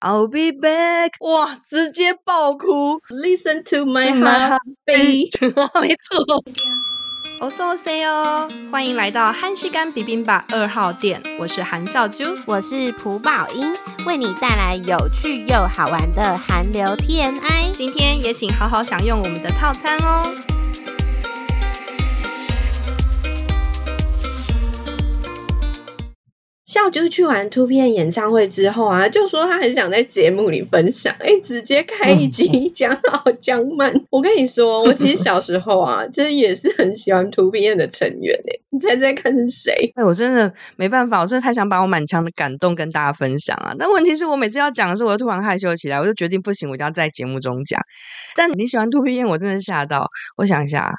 I'll be back！哇，直接爆哭！Listen to my heart beat，没错。我是 OC 哦，欢迎来到韩食柑 bibimbap 二号店，我是韩笑珠，我是朴宝英，为你带来有趣又好玩的韩流 TMI。今天也请好好享用我们的套餐哦。笑就是去完 2PM 演唱会之后啊，就说他很想在节目里分享，哎、欸，直接开一集讲好江曼。我跟你说，我其实小时候啊，就是也是很喜欢 2PM 的成员哎，你猜猜看是谁？哎，我真的没办法，我真的太想把我满腔的感动跟大家分享啊。但问题是我每次要讲的时候，我就突然害羞起来，我就决定不行，我一定要在节目中讲。但你喜欢 2PM，我真的吓到。我想一下。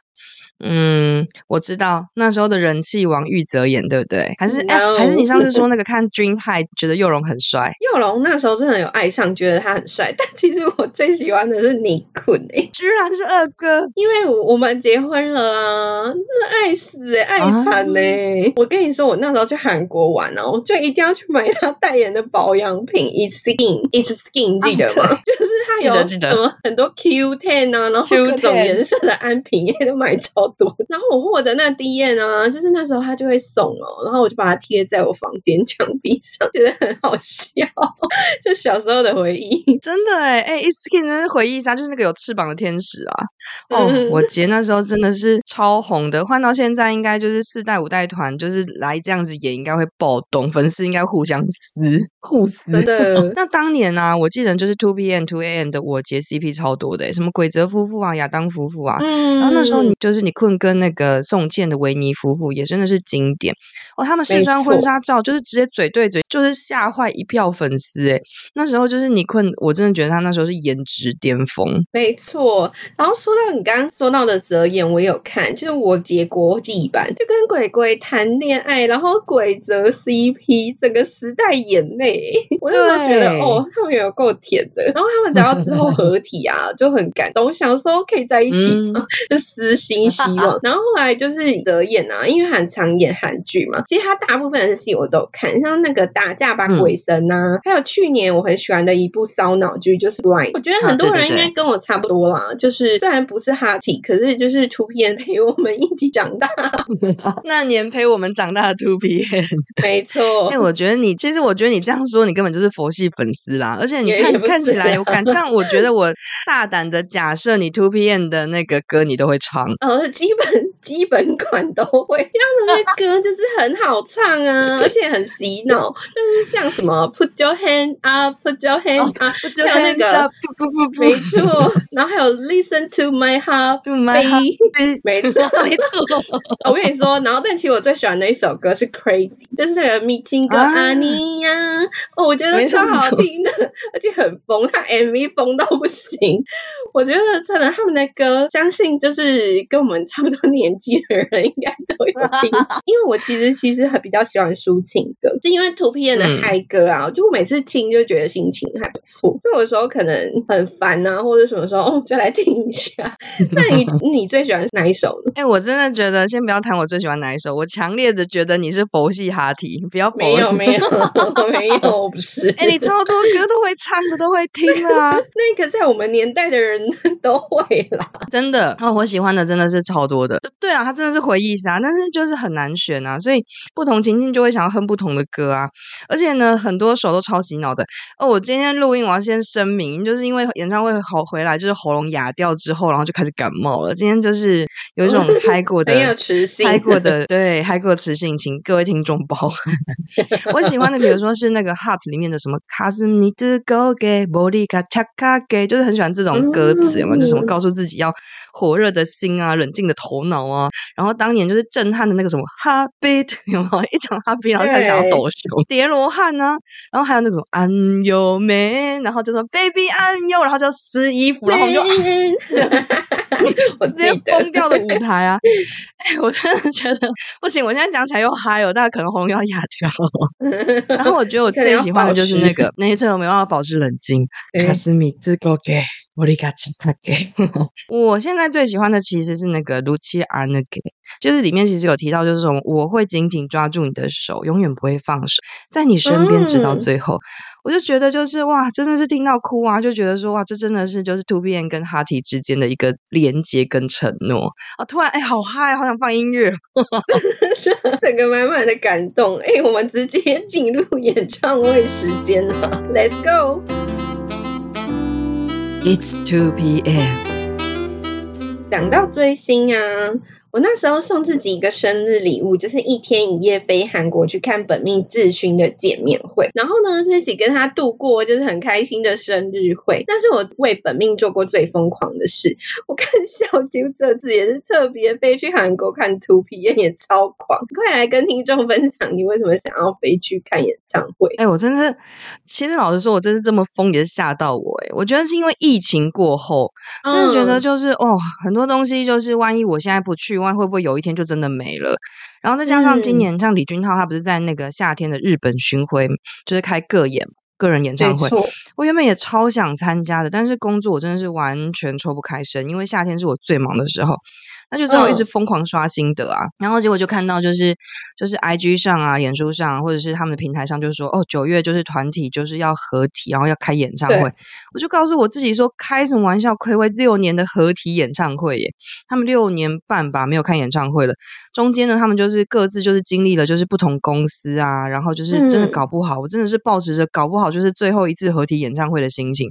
嗯，我知道那时候的人气王玉泽演，对不对？还是还是你上次说那个看 Dream High 觉得佑荣很帅？佑荣那时候真的有爱上，觉得他很帅。但其实我最喜欢的是尼坤诶，居然是二哥，因为我我们结婚了啊，真的爱死诶，爱惨诶。啊、我跟你说，我那时候去韩国玩哦，我就一定要去买他代言的保养品，It's Skin，It's Skin，记得吗？啊、就是他有什么很多 Q10 啊，然后各种颜色的安瓶也都买超多。然后我获得那 D N 啊，就是那时候他就会送哦，然后我就把它贴在我房间墙壁上，觉得很好笑，就小时候的回忆。真的哎哎，It's Skin 真是回忆杀，就是那个有翅膀的天使啊。哦，我姐那时候真的是超红的，换到现在应该就是四代五代团，就是来这样子演应该会爆动，粉丝应该互相撕互撕。真的。那当年呢、啊，我记得就是 2PM、2AM 的我结 CP 超多的，什么鬼泽夫妇啊、亚当夫妇啊，嗯、然后那时候你就是你。坤跟那个宋茜的维尼夫妇也真的是经典哦，他们试穿婚纱照就是直接嘴对嘴，就是吓坏一票粉丝哎。那时候就是你坤，我真的觉得他那时候是颜值巅峰。没错，然后说到你刚刚说到的泽演，我有看，就是我结国际版，就跟鬼鬼谈恋爱，然后鬼泽 CP 整个时代眼泪，我那时候觉得哦，他们有够甜的。然后他们只要之后合体啊，就很感动，想说可以在一起，嗯、就私心 希望。然后后来就是德演啊，因为很常演韩剧嘛，其实他大部分的戏我都有看，像那个打架吧鬼神啊，嗯、还有去年我很喜欢的一部烧脑剧就是 Blind，我觉得很多人应该跟我差不多啦，啊、对对对，就是虽然不是哈体，可是就是 2PM 陪我们一起长大，那年陪我们长大的 2PM，没错。哎，我觉得你其实我觉得你这样说，你根本就是佛系粉丝啦，而且你看看起来，我敢这样，我觉得我大胆的假设，你 Two PM 的那个歌你都会唱，呃，基本。基本款都会，他们的歌就是很好唱啊，而且很洗脑，就是像什么 Put your hand up，Put your hand up，还有那个不不不没错，然后还有 Listen to my Heart，To My Heart，没错没错。我跟你说，然后但其实我最喜欢的一首歌是 Crazy，就是那个 Meeting 跟阿尼呀，哦，我觉得超好听的，而且很疯，他 MV 疯到不行。我觉得真的他们的歌，相信就是跟我们差不多年纪的人应该都有听，因为我其实其实还比较喜欢抒情歌，是因为 2PM 的嗨歌啊，嗯、就我每次听就觉得心情还不错。就有时候可能很烦啊，或者什么时候哦，就来听一下。那你你最喜欢哪一首呢？哎、欸，我真的觉得先不要谈我最喜欢哪一首，我强烈的觉得你是佛系哈提，不要没有没有 没有我不是。哎、欸，你超多歌都会唱的，都会听啊。那个在我们年代的人 都会啦，真的。哦，我喜欢的真的是超多的。对啊，他真的是回忆杀，但是就是很难选啊，所以不同情境就会想要哼不同的歌啊。而且呢，很多首都超洗脑的。哦，我今天录音，我要先声明，就是因为演唱会好回来，就是喉咙哑掉之后，然后就开始感冒了。今天就是有一种嗨过的，很有磁性嗨过的，对，嗨过的磁性，请各位听众包涵。我喜欢的，比如说是那个 Heart 里面的什么卡斯尼兹狗给玻璃卡恰卡给，就是很喜欢这种歌词，有没有？就什么告诉自己要火热的心啊，冷静的头脑啊。然后当年就是震撼的那个什么 Heartbeat，有没有？一讲 Heartbeat，然后开始想要抖胸，叠罗汉呢。然后还有那种 I'm your man，然后就说 Baby I'm your，然后就撕衣服，然后我们就，我直接疯掉的舞台啊！哎，我真的觉得不行，我现在讲起来又嗨哦，大家可能喉咙要哑掉。然后我觉得我最喜欢的就是那个那一次我没办法保持冷静，卡斯米兹哥给。我立刻请他给。我现在最喜欢的其实是那个卢奇阿那给，就是里面其实有提到，就是说我会紧紧抓住你的手，永远不会放手，在你身边直到最后。嗯、我就觉得就是哇，真的是听到哭啊，就觉得说哇，这真的是就是 2PM 跟哈提之间的一个连接跟承诺啊！突然哎，好嗨，好想放音乐，整个满满的感动。哎，我们直接进入演唱会时间了，Let's go。It's two PM。讲到追星啊。我那时候送自己一个生日礼物，就是一天一夜飞韩国去看本命智勋的见面会。然后呢，一起跟他度过就是很开心的生日会。那是我为本命做过最疯狂的事，我看小啾这次也是特别飞去韩国看 2PM，也超狂。快来跟听众分享，你为什么想要飞去看演唱会？哎、欸，我真是，其实老实说，我真是这么疯，也是吓到我。哎，我觉得是因为疫情过后，真的觉得就是、嗯、哦，很多东西就是万一我现在不去。会不会有一天就真的没了？然后再加上今年，嗯、像李俊浩，他不是在那个夏天的日本巡回，就是开个演个人演唱会。我原本也超想参加的，但是工作我真的是完全抽不开身，因为夏天是我最忙的时候。那就只好一直疯狂刷新得啊，嗯、然后结果就看到就是就是 I G 上啊、脸书上或者是他们的平台上，就是说哦，九月就是团体就是要合体，然后要开演唱会。我就告诉我自己说，开什么玩笑？暌违六年的合体演唱会耶！他们六年半吧没有开演唱会了，中间呢，他们就是各自就是经历了就是不同公司啊，然后就是真的搞不好，嗯、我真的是抱持着搞不好就是最后一次合体演唱会的心情。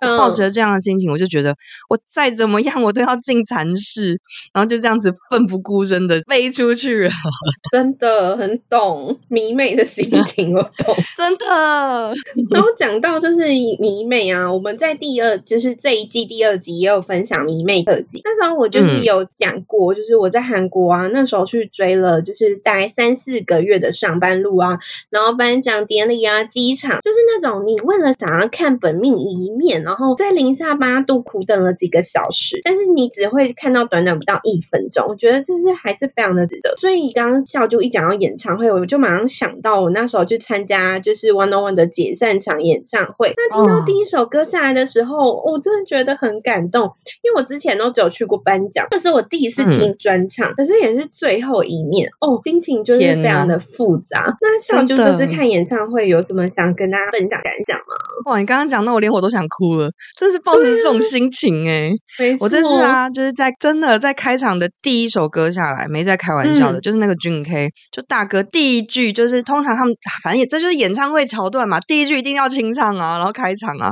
我抱持着这样的心情，我就觉得我再怎么样我都要进蚕室。然后就这样子奋不顾身的飞出去了，真的很懂迷妹的心情，我懂，真的。然后讲到就是迷妹啊，我们在第二就是这一季第二集也有分享迷妹特辑。那时候我就是有讲过，就是我在韩国啊，那时候去追了，就是大概三四个月的上班路啊，然后颁奖典礼啊，机场，就是那种你为了想要看本命一面，然后在零下八度苦等了几个小时，但是你只会看到短短不到。一分钟，我觉得这是还是非常的值得。所以刚刚笑就一讲到演唱会，我就马上想到我那时候去参加就是 One on One 的解散场演唱会。那听到第一首歌下来的时候，我、oh. 哦、真的觉得很感动，因为我之前都只有去过颁奖，这是我第一次听专场，嗯、可是也是最后一面哦，心情就是非常的复杂。那笑就这次看演唱会有什么想跟大家分享感想吗？哇，你刚刚讲到我连我都想哭了，真是抱着这种心情哎、欸，我这次啊就是在真的在开。开场的第一首歌下来，没在开玩笑的，嗯、就是那个 Jun K，就大哥第一句就是通常他们反正也这就是演唱会桥段嘛，第一句一定要清唱啊，然后开场啊，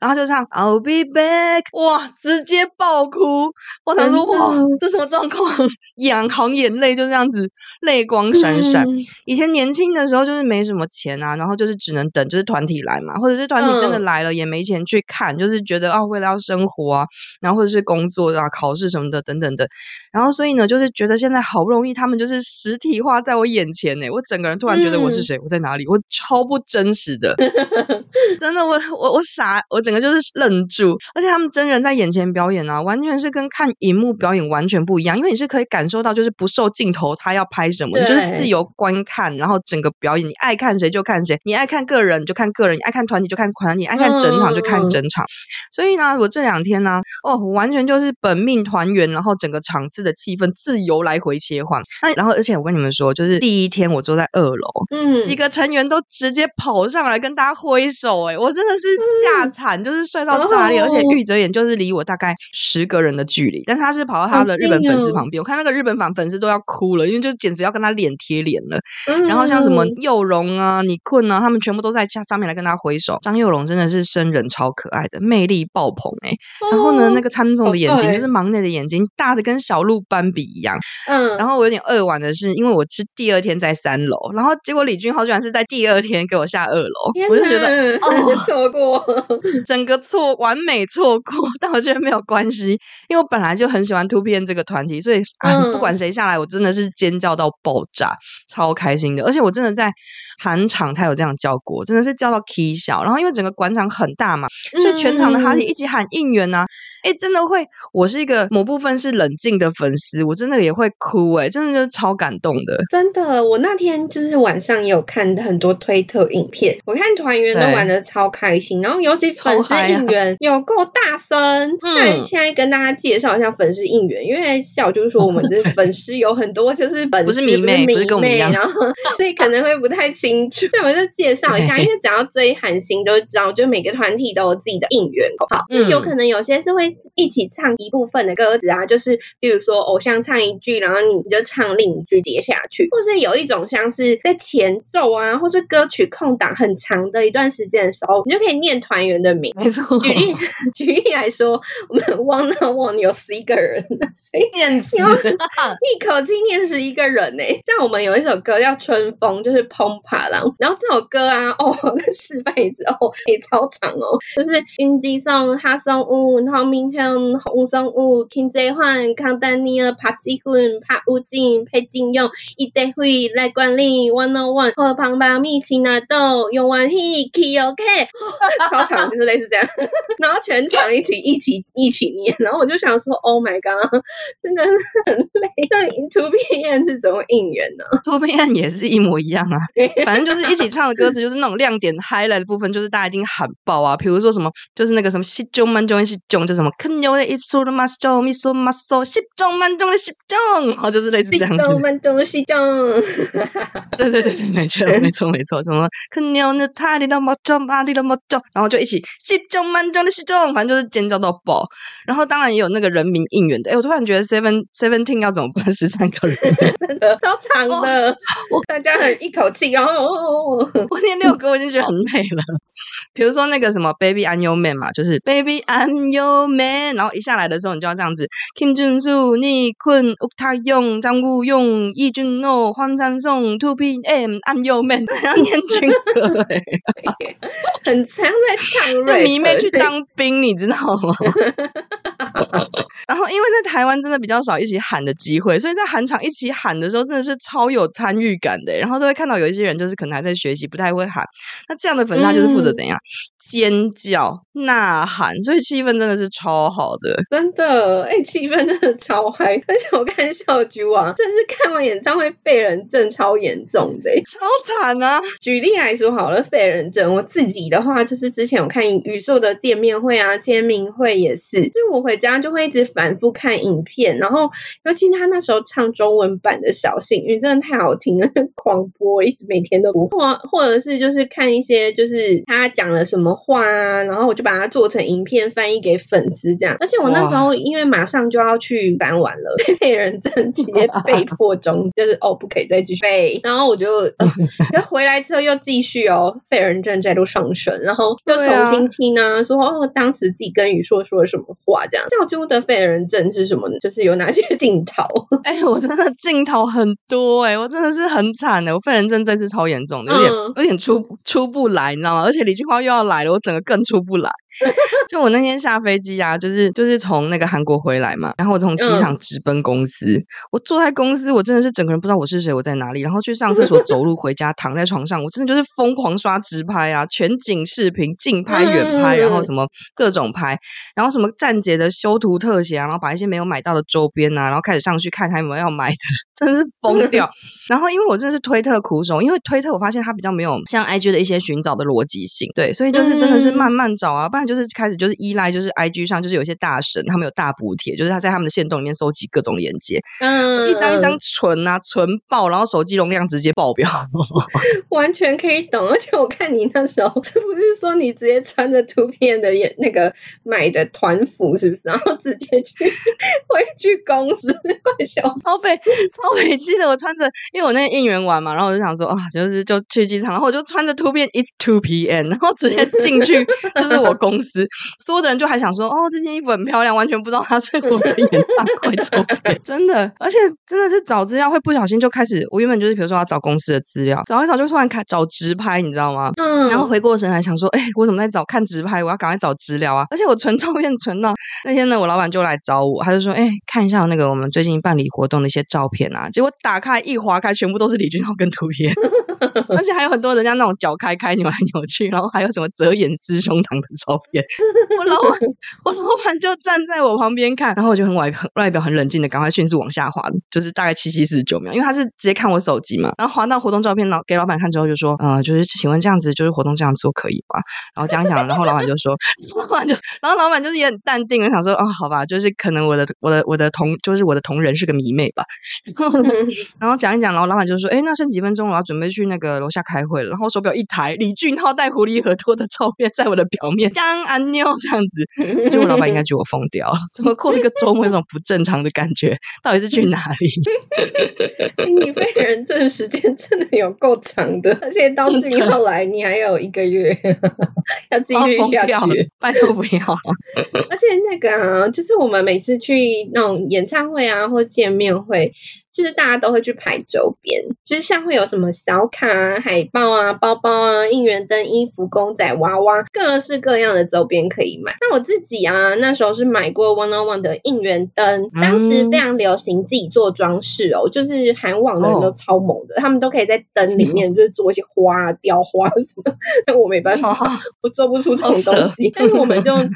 然后就唱 I'll be back，哇，直接爆哭，我想说哇，这什么状况？眼眶眼泪就这样子泪光闪闪。嗯、以前年轻的时候就是没什么钱啊，然后就是只能等就是团体来嘛，或者是团体真的来了也没钱去看，嗯、就是觉得啊为了要生活啊，然后或者是工作啊、考试什么的等等的。然后，所以呢，就是觉得现在好不容易他们就是实体化在我眼前呢，我整个人突然觉得我是谁，嗯、我在哪里，我超不真实的，真的，我我我傻，我整个就是愣住。而且他们真人在眼前表演啊，完全是跟看荧幕表演完全不一样，因为你是可以感受到，就是不受镜头他要拍什么，你就是自由观看，然后整个表演，你爱看谁就看谁，你爱看个人就看个人，你爱看团体就看团体，爱看整场就看整场。嗯、所以呢，我这两天呢，哦，完全就是本命团圆，然后整个场次的气氛自由来回切换，那然后而且我跟你们说，就是第一天我坐在二楼，嗯，几个成员都直接跑上来跟大家挥手，哎，我真的是吓惨，嗯、就是帅到炸裂，哦、而且玉泽演就是离我大概十个人的距离，但他是跑到他的日本粉丝旁边，我看那个日本粉粉丝都要哭了，因为就简直要跟他脸贴脸了。嗯、然后像什么佑荣啊、你困啊，他们全部都在下上面来跟他挥手。张佑荣真的是生人超可爱的，魅力爆棚哎。然后呢，那个参总的眼睛就是忙内的眼睛，大的跟小鹿斑比一样。嗯，然后我有点扼腕的是，因为我是第二天在三楼，然后结果李俊浩居然是在第二天给我下二楼，我就觉得哦，错过，整个错完美错过，但我觉得没有关系，因为我本来就很喜欢 2PM 这个团体，所以啊，嗯、不管谁下来，我真的是尖叫到爆炸，超开心的，而且我真的在韩场才有这样叫过，真的是叫到 K 小，然后因为整个广场很大嘛，所以全场的哈弟一起喊应援啊。哎、欸，真的会，我是一个某部分是冷静的粉丝，我真的也会哭、欸，哎，真的就是超感动的。真的，我那天就是晚上也有看很多推特影片，我看团员都玩的超开心，然后尤其粉丝应援有够大声。那、嗯、现在跟大家介绍一下粉丝应援，因为笑就是说我们的粉 丝有很多就是粉丝不是迷妹，不是跟我们一样，然后 所以可能会不太清楚。那我就介绍一下，因为只要追韩星都知道，就每个团体都有自己的应援，好，嗯，有可能有些是会。一起唱一部分的歌词啊，就是比如说偶像唱一句，然后你就唱另一句接下去，或是有一种像是在前奏啊，或是歌曲空档很长的一段时间的时候，你就可以念团员的名。没错。举例 举例来说，我们 Wanna One 有十一个人，谁念死？一口气念十一个人呢？像我们有一首歌叫《春风》，就是砰啪浪，然后这首歌啊，哦，那四辈子哦，也超长哦，就是印地松、哈送乌、然后明天。洪松武、金泽焕、康丹尼尔、帕基 훈、 帕武进、裴金勇、伊德辉来管理 One on One 和旁巴米奇纳豆用完 He K O K，超长就是类似这样，然后全场一起一起一起念，然后我就想说 Oh my God，真的是很累。那 2PM 是怎么应援呢？2PM 也是一模一样啊，反正就是一起唱的歌词，就是那种亮点 highlight 的部分，就是大家一定喊爆啊，比如说什么，就是那个什么西中满中西中，就什么牛的一说的马修米说马修十中满中的十中，然后就是类似这样子。十中满中的十中，对对对对，没错没错没错，什么肯牛的他的那么重，马的那么重，然后就一起十中满中的十中，反正就是尖叫到爆。然后当然也有那个人民应援的，哎，我突然觉得 Seven Seventeen 要怎么办？十三个人，真 的超长的，我大家很一口气，然后我念六个我已经觉得很累了。比如说那个什么 Baby I'm Your Man 嘛，就是 Baby I'm Your Man。然后一下来的时候，你就要这样子：Kim 尼坤、吴泰勇、张武勇、易俊诺、黄찬 송、 2PM、I'm Your Man，要念军歌哎，很常在唱。让迷妹去当兵，你知道吗？然后因为在台湾真的比较少一起喊的机会，所以在韩场一起喊的时候，真的是超有参与感的。然后都会看到有一些人就是可能还在学习，不太会喊。那这样的粉丝他就是负责怎样、嗯、尖叫、呐喊，所以气氛真的是超好的，真的哎，气氛真的超嗨。而且我看小菊王，真是看完演唱会废人症超严重的，超惨啊！举例来说好了，废人症，我自己的话就是之前我看宇宙的见面会啊、签名会也是，就我回家就会一直反复看影片，然后尤其他那时候唱中文版的小幸运，真的太好听了，狂播，一直每天都播，或或者是就是看一些就是他讲了什么话啊，然后我就把它做成影片翻译给粉丝这样。而且我那时候因为马上就要去搬完了，废人症直接被迫中，就是哦不可以再继续背，然后我就呃 回来之后又继续哦，废人症再度上升，然后又重新听啊，啊说哦当时自己跟宇硕说了什么话这样，教主的废人症是什么呢？就是有哪些 镜头？哎、欸，我真的镜头很多哎、欸，我真的是很惨的，我废人症这次超严重的，有点、嗯、有点出出不来，你知道吗？而且李俊浩又要来了，我整个更出不来。就我那天下飞机啊，就是就是从那个韩国回来嘛，然后我从机场直奔公司，嗯、我坐在公司，我真的是整个人不知道我是谁，我在哪里，然后去上厕所，走路回家，躺在床上，我真的就是疯狂刷直拍啊，全景视频、近拍、远拍，然后什么各种拍，然后什么站姐的修图特写啊，然后把一些没有买到的周边啊，然后开始上去看还有没有要买的，真的是疯掉。然后因为我真的是推特苦手，因为推特我发现它比较没有像 IG 的一些寻找的逻辑性，对，所以就是真的是慢慢找啊，不然。就是开始就是依赖，就是 IG 上就是有些大神，他们有大补贴，就是他在他们的线洞里面收集各种链接，嗯，一张一张存啊存爆，然后手机容量直接爆表，完全可以懂。而且我看你那时候是不是说你直接穿着图片的也那个买的团服，是不是？然后直接接去回去公司，怪笑死，超北超委屈的。我穿着，因为我那天应援完嘛，然后我就想说啊，就是就去机场，然后我就穿着图片 It's Two PM，然后直接进去就是我公司，所有的人就还想说哦，这件衣服很漂亮，完全不知道它是我的演唱会周边，真的，而且真的是找资料会不小心就开始，我原本就是比如说要找公司的资料，找一找就突然开找直拍，你知道吗？嗯，然后回过神来想说，哎，我怎么在找看直拍？我要赶快找资料啊！而且我存照片存到那天呢，我老板就来找我，他就说，哎，看一下那个我们最近办理活动的一些照片啊。结果打开一划开，全部都是李俊浩跟图片，而且还有很多人家那种脚开开扭来扭去，然后还有什么遮掩撕胸膛的照片。我老板，我老板就站在我旁边看，然后我就很外很外表很冷静的，赶快迅速往下滑，就是大概七七四十九秒，因为他是直接看我手机嘛，然后滑到活动照片，然后给老板看之后就说，呃，就是请问这样子就是活动这样做可以吗？然后讲一讲，然后老板就说，老板就，然后老板就是也很淡定，我想说，哦，好吧，就是可能我的我的我的同就是我的同仁是个迷妹吧，然后讲一讲，然后老板就说，哎，那剩几分钟我要准备去那个楼下开会了，然后手表一抬，李俊浩戴狐狸耳朵的照片在我的表面，江安妞这样子，就我老板应该觉得我疯掉了，怎么过了一个周末有种不正常的感觉？到底是去哪里？你被人证时间真的有够长的，而且到俊浩来你还有一个月要继续下去，拜托不要。而且那个啊，就是我们每次去那种演唱会啊，或见面会。就是大家都会去排周边，就是像会有什么小卡啊、海报啊、包包啊、应援灯、衣服、公仔、娃娃，各式各样的周边可以买。那我自己啊，那时候是买过 One on One 的应援灯，当时非常流行自己做装饰哦，就是韩网的人都超猛的，哦、他们都可以在灯里面 就是做一些花、雕花什么，但我没办法，哦、我做不出这种东西，但是我们就。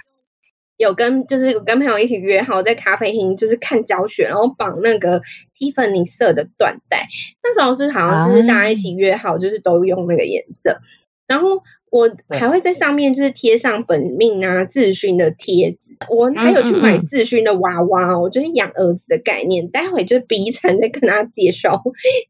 有跟就是有跟朋友一起约好在咖啡厅，就是看教学，然后绑那个蒂芙尼色的缎带。那时候是好像就是大家一起约好，就是都用那个颜色。然后我还会在上面就是贴上本命啊、自勋的贴纸。我还有去买自勋的娃娃哦，就是养儿子的概念。待会就 B 站再跟大家介绍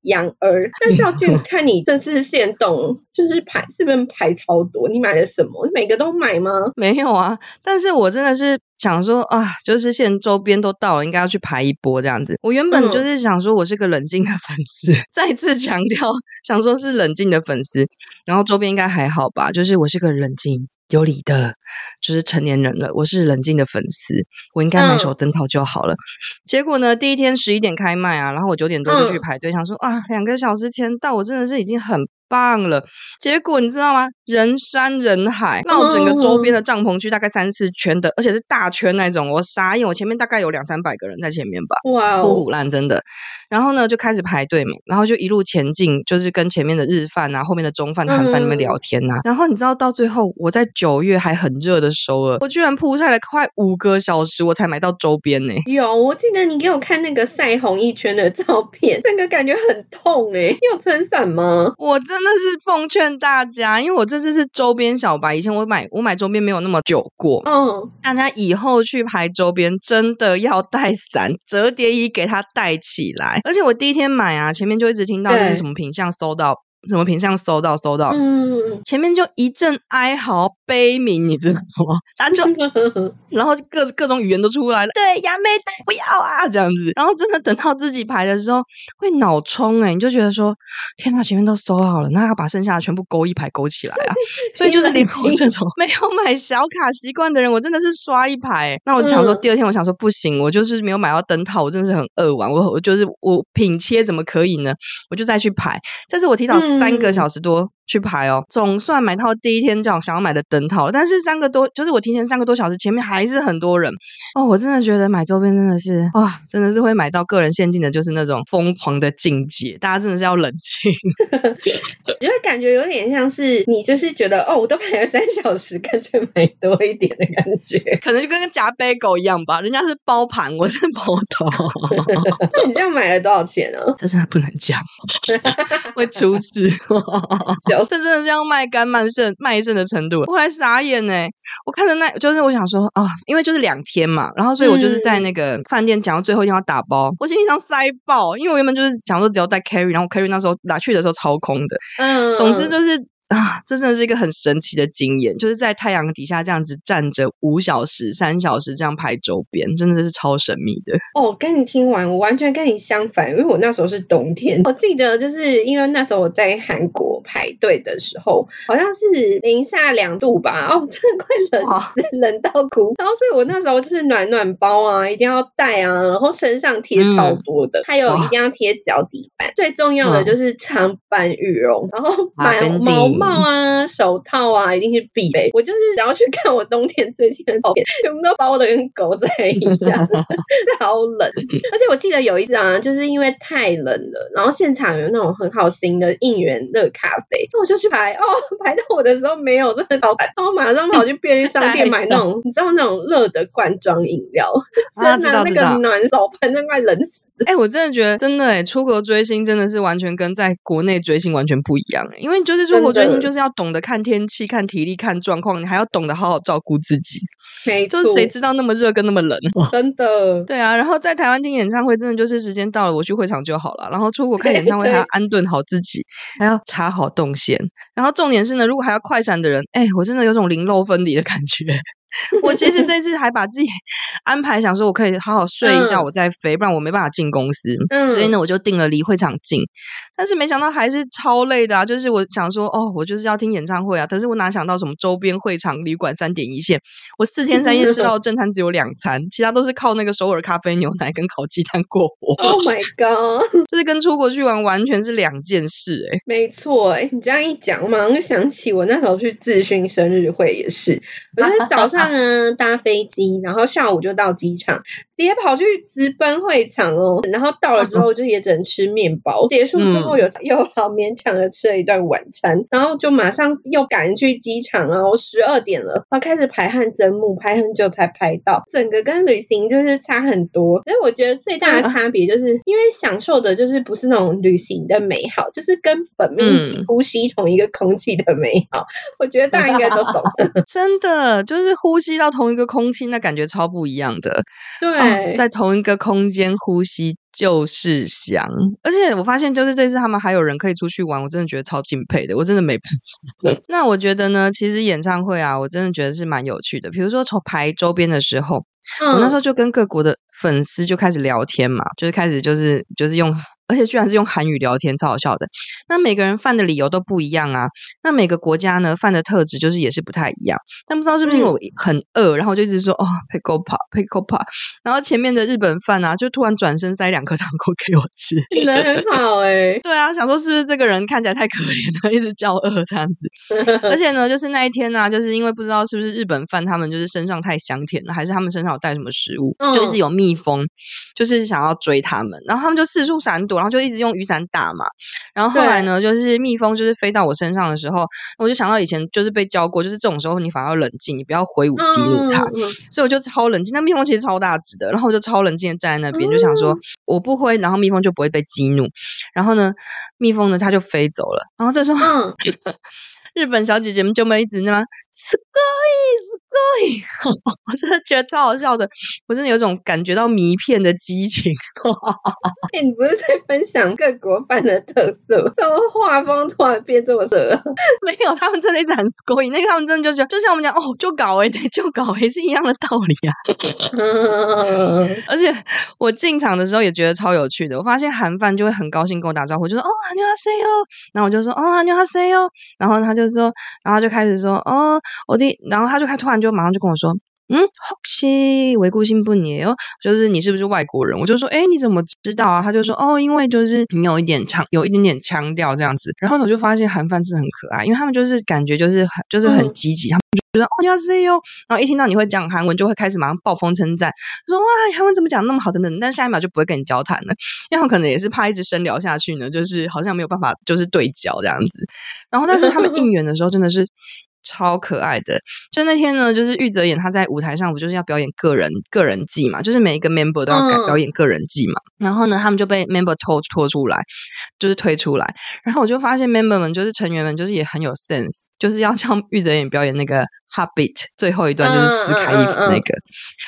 养儿。但是要就 看你这次限动，就是排是不是排超多？你买了什么？你每个都买吗？没有啊，但是我真的是。想说啊，就是现在周边都到了，应该要去排一波这样子。我原本就是想说，我是个冷静的粉丝，嗯、再次强调，想说是冷静的粉丝。然后周边应该还好吧，就是我是个冷静有理的，就是成年人了。我是冷静的粉丝，我应该买手灯套就好了。嗯、结果呢，第一天十一点开卖啊，然后我九点多就去排队，嗯、想说啊，两个小时前到，我真的是已经很。棒了，结果你知道吗？人山人海，那我整个周边的帐篷区大概三四圈的，而且是大圈那种，我傻眼。我前面大概有两三百个人在前面吧，哇 Wow，唬烂真的。然后呢，就开始排队嘛，然后就一路前进，就是跟前面的日饭啊、后面的中饭、韩饭里面聊天呐、啊。嗯、然后你知道，到最后我在九月还很热的时候，我居然铺下来快五个小时，我才买到周边呢。有，我记得你给我看那个晒红一圈的照片，那个感觉很痛哎。你有撑伞吗？我真的是奉劝大家，因为我这次是周边小白，以前我买我买周边没有那么久过。嗯，大家以后去排周边真的要带伞，折叠衣给它带起来。而且我第一天买啊，前面就一直听到就是什么品相收到。什么品相收到收到，嗯，前面就一阵哀嚎悲鸣，你知道吗？他就，然后各各种语言都出来了，对，亚美得不要啊，这样子，然后真的等到自己排的时候，会脑冲哎，你就觉得说，天哪，前面都收好了，那要把剩下的全部勾一排勾起来啊，所以就是连我这种没有买小卡习惯的人，我真的是刷一排。那我想说，第二天我想说不行，我就是没有买到灯套，我真的是很扼腕，我我就是我品切怎么可以呢？我就再去排，但是我提早。三个小时多去排哦，总算买到第一天这样想要买的灯套，但是三个多就是我提前三个多小时，前面还是很多人哦。我真的觉得买周边真的是哇，真的是会买到个人限定的，就是那种疯狂的境界。大家真的是要冷静，因为感觉有点像是你就是觉得哦，我都排了三小时，干脆买多一点的感觉，可能就跟个夹杯狗一样吧。人家是包盘，我是包头。那你这样买了多少钱呢？这真的不能讲，会出事。这真的是要卖肝卖肾卖肾的程度，后来傻眼呢。我看着那，就是我想说啊、哦，因为就是两天嘛，然后所以我就是在那个饭店讲到最后一天要打包，嗯、我行李箱塞爆，因为我原本就是想说只要带 carry，然后 carry 那时候拿去的时候超空的，嗯，总之就是。啊，这真的是一个很神奇的经验，就是在太阳底下这样子站着五小时、三小时这样拍周边，真的是超神秘的。哦，跟你听完，我完全跟你相反，因为我那时候是冬天。我记得就是因为那时候我在韩国排队的时候，好像是零下两度吧，哦，真 的快冷死，冷到哭。然后所以我那时候就是暖暖包啊，一定要带啊，然后身上贴超多的，嗯、还有一定要贴脚底板，最重要的就是长版羽绒，然后买毛。帽啊，手套啊，一定是必备。我就是想要去看我冬天最近的照片，全部都包的跟狗仔一样，超冷。而且我记得有一张啊，就是因为太冷了，然后现场有那种很好心的应援热咖啡，那我就去排哦，排到我的时候没有，真的超排，然后马上跑去便利商店买那种，你知道那种热的罐装饮料，啊，知道知道，那个暖手喷，那快冷死。哎、欸，我真的觉得，真的哎，出国追星真的是完全跟在国内追星完全不一样哎，因为就是出国追星就是要懂得看天气、看体力、看状况，你还要懂得好好照顾自己。没错，就是谁知道那么热跟那么冷？真的。对啊，然后在台湾听演唱会，真的就是时间到了，我去会场就好了。然后出国看演唱会，还要安顿好自己，还要插好动线。然后重点是呢，如果还要快闪的人，哎、欸，我真的有种零漏分离的感觉。我其实这次还把自己安排，想说我可以好好睡一下，我再飞，嗯、不然我没办法进公司。嗯，所以呢，我就订了离会场近。但是没想到还是超累的啊！就是我想说，哦，我就是要听演唱会啊，可是我哪想到什么周边会场、旅馆三点一线，我四天三夜吃到正餐只有两餐，其他都是靠那个首尔咖啡、牛奶跟烤鸡蛋过活。Oh my god！就是跟出国去玩完全是两件事哎、欸。没错哎，你这样一讲，我马上就想起我那时候去自勋生日会也是，我是早上呢搭飞机，然后下午就到机场。直接跑去直奔会场哦，然后到了之后就也只能吃面包。结束之后有又好勉强的吃了一顿晚餐，然后就马上又赶去机场哦，十二点了，然后开始排汗蒸木，排很久才排到。整个跟旅行就是差很多，所以我觉得最大的差别就是因为享受的就是不是那种旅行的美好，就是跟本命一起呼吸同一个空气的美好。我觉得大家应该都懂，真的就是呼吸到同一个空气，那感觉超不一样的。对。在同一个空间呼吸就是香，而且我发现就是这次他们还有人可以出去玩，我真的觉得超敬佩的，我真的没办法。那我觉得呢，其实演唱会啊，我真的觉得是蛮有趣的。比如说从排周边的时候，嗯、我那时候就跟各国的粉丝就开始聊天嘛，就是开始就是就是用。而且居然是用韩语聊天，超好笑的。那每个人犯的理由都不一样啊。那每个国家呢，犯的特质就是也是不太一样。但不知道是不是因为我很饿，然后就一直说哦，Pekopa，Pekopa。然后前面的日本饭啊，就突然转身塞两颗糖果给我吃，人很好哎、欸。对啊，想说是不是这个人看起来太可怜了，一直叫饿这样子。而且呢，就是那一天呢、啊，就是因为不知道是不是日本饭，他们就是身上太香甜了，还是他们身上有带什么食物，就一直有蜜蜂，就是想要追他们，然后他们就四处闪躲。然后就一直用雨伞打嘛，然后后来呢，就是蜜蜂就是飞到我身上的时候，我就想到以前就是被教过，就是这种时候你反而要冷静，你不要挥舞激怒它，嗯、所以我就超冷静。那蜜蜂其实超大只的，然后我就超冷静的站在那边，嗯、就想说我不挥，然后蜜蜂就不会被激怒。然后呢，蜜蜂呢它就飞走了。然后这时候，嗯、日本小姐姐们就没一直那么すごいす ごい，我真的觉得超好笑的，我真的有种感觉到迷片的激情。哎、欸，你不是在分享各国饭的特色？怎么画风突然变这么色？没有，他们真的一直很すごい，那个他们真的就觉得，就像我们讲哦，就搞哎，对，就搞哎，是一样的道理啊。而且我进场的时候也觉得超有趣的，我发现韩饭就会很高兴跟我打招呼，就说哦，안녕하세요，然后我就说哦，안녕하세요，然后他就说，然后就开始说哦，我的，然后他就开突然就 就马上就跟我说。嗯，혹시외국性분이哦 요？ 就是你是不是外国人？我就说，哎，你怎么知道啊？他就说，哦，因为就是你有一点腔，有一点点腔调这样子。然后我就发现韩范真的很可爱，因为他们就是感觉就是很就是很积极，他们就觉得哦，你好 C E O。然后一听到你会讲韩文，就会开始马上暴风称赞，说哇，韩文怎么讲那么好等等。但下一秒就不会跟你交谈了，因为他们可能也是怕一直深聊下去呢，就是好像没有办法就是对焦这样子。然后但是他们应援的时候真的是。超可爱的，就那天呢，就是玉泽演他在舞台上不就是要表演个人个人技嘛，就是每一个 member 都要改表演个人技嘛。嗯、然后呢，他们就被 member 拖拖出来，就是推出来。然后我就发现 member 们就是成员们就是也很有 sense，就是要 叫玉泽演表演那个 Hobbit 最后一段就是撕开衣服那个，嗯嗯。嗯嗯，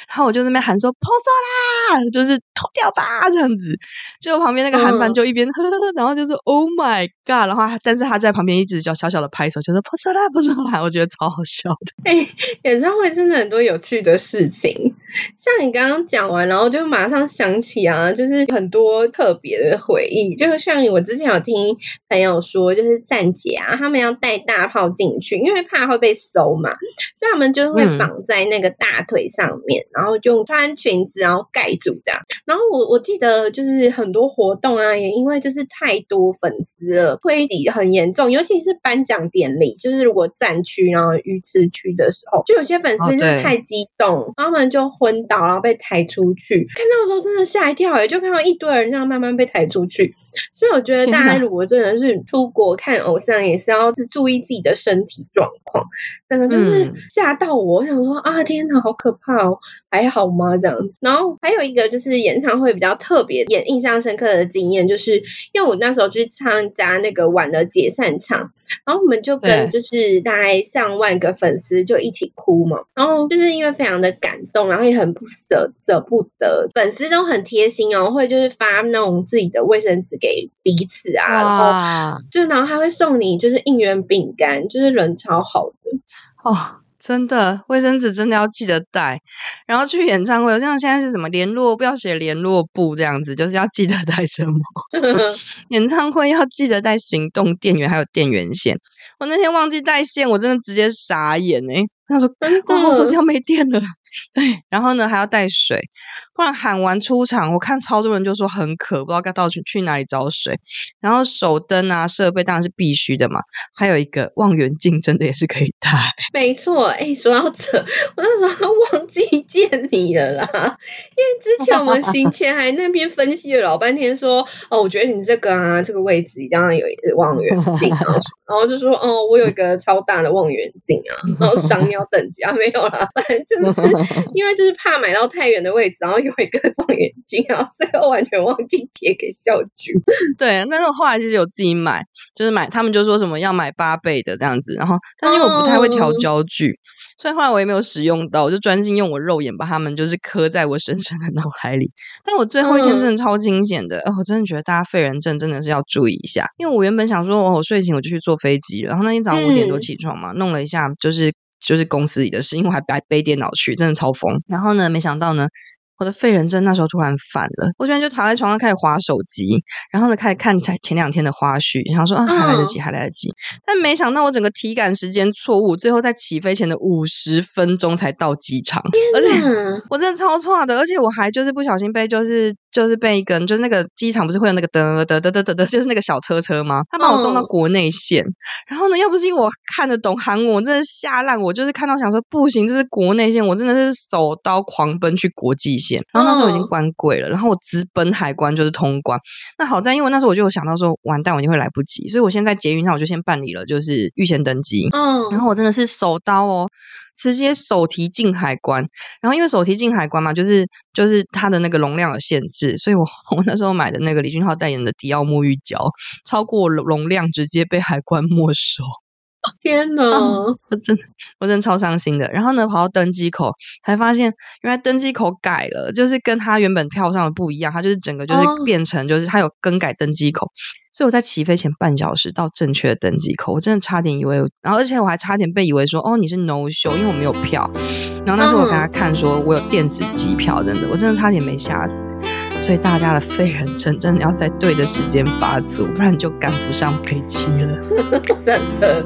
然后我就在那边喊说破手啦，就是脱掉吧这样子。结果旁边那个韩版就一边呵呵呵，然后就说 Oh my God，然后但是他在旁边一直小小小的拍手，就说破手啦破手啦，我觉得超好笑的。哎、欸，演唱会真的很多有趣的事情，像你刚刚讲完，然后就马上想起啊，就是很多特别的回忆，就是像我之前有听朋友说，就是站姐啊，他们要带大炮进去，因为怕会被搜嘛。所以他们就会绑在那个大腿上面，嗯、然后就穿裙子，然后盖住这样。然后我我记得就是很多活动啊，也因为就是太多粉丝了，推挤很严重。尤其是颁奖典礼，就是如果站区然后鱼池区的时候，就有些粉丝就是太激动，哦、然后他们就昏倒，然后被抬出去。看到的时候真的吓一跳，也就看到一堆人这样慢慢被抬出去。所以我觉得大家如果真的是出国看偶像，也是要注意自己的身体状况。真的就是。嗯。吓到我，我想说啊，天哪，好可怕哦，还好吗？这样子。然后还有一个就是演唱会比较特别、也印象深刻的经验，就是因为我那时候去参加那个晚的解散场，然后我们就跟就是大概上万个粉丝就一起哭嘛，然后就是因为非常的感动，然后也很不舍舍不得，粉丝都很贴心哦，会就是发那种自己的卫生纸给彼此啊，然后就然后还会送你就是应援饼干，就是人超好的哦。真的，卫生纸真的要记得带。然后去演唱会，像现在是什么联络，不要写联络簿这样子，就是要记得带什么。演唱会要记得带行动电源，还有电源线。我那天忘记带线，我真的直接傻眼哎、欸！他说：“哦，手机要没电了。”对，然后呢还要带水。不然喊完出场，我看超多人就说很渴，不知道该到去去哪里找水。然后手灯啊设备当然是必须的嘛，还有一个望远镜真的也是可以带。没错，哎，说到这，我那时候忘记见你了啦，因为之前我们行前还那边分析了老半天说，说哦，我觉得你这个啊这个位置一定要有望远镜，然后然后就说哦，我有一个超大的望远镜啊，然后 赏鸟等级啊没有啦，反正就是 因为就是怕买到太远的位置，然后。有一个望远镜，然后最后完全忘记借给校菊。对，但是我后来其实有自己买，就是买，他们就说什么要买八倍的这样子，然后但是因为我不太会调焦距，嗯、所以后来我也没有使用到，我就专心用我肉眼把它们就是刻在我深深的脑海里。但我最后一天真的超惊险的，嗯、哦，我真的觉得大家废人症真的是要注意一下，因为我原本想说，哦，我睡醒我就去坐飞机，然后那天早上五点多起床嘛，嗯、弄了一下就是就是公司里的事，因为我还还背电脑去，真的超疯。然后呢，没想到呢。我的废人症那时候突然犯了，我居然就躺在床上开始划手机，然后呢开始看前前两天的花絮，然后说啊还来得及，还来得及。但没想到我整个体感时间错误，最后在起飞前的五十分钟才到机场，而且我真的超错的，而且我还就是不小心被就是就是被一根就是那个机场不是会有那个噔噔噔噔噔噔，就是那个小车车吗？他把我送到国内线，然后呢要不是因为我看得懂韩文，我真的吓烂，我就是看到想说不行，这是国内线，我真的是手刀狂奔去国际线。然后那时候已经关柜了，然后我直奔海关就是通关。那好在，因为那时候我就有想到说，完蛋，我一定会来不及，所以我先在捷运上我就先办理了，就是预先登机。嗯，然后我真的是手刀哦，直接手提进海关。然后因为手提进海关嘛，就是就是它的那个容量有限制，所以我 我那时候买的那个李俊浩代言的迪奥沐浴胶，超过容量直接被海关没收。天呐、哦，我真的，我真的超伤心的。然后呢，跑到登机口才发现，原来登机口改了，就是跟他原本票上的不一样，他就是整个就是变成，就是他有更改登机口。哦、所以我在起飞前半小时到正确的登机口，我真的差点以为，然后而且我还差点被以为说，哦，你是 no show，因为我没有票。然后那时候我给他看说，我有电子机票，真的，我真的差点没吓死。所以大家的废人症真的要在对的时间发作，不然就赶不上飞机了，真的。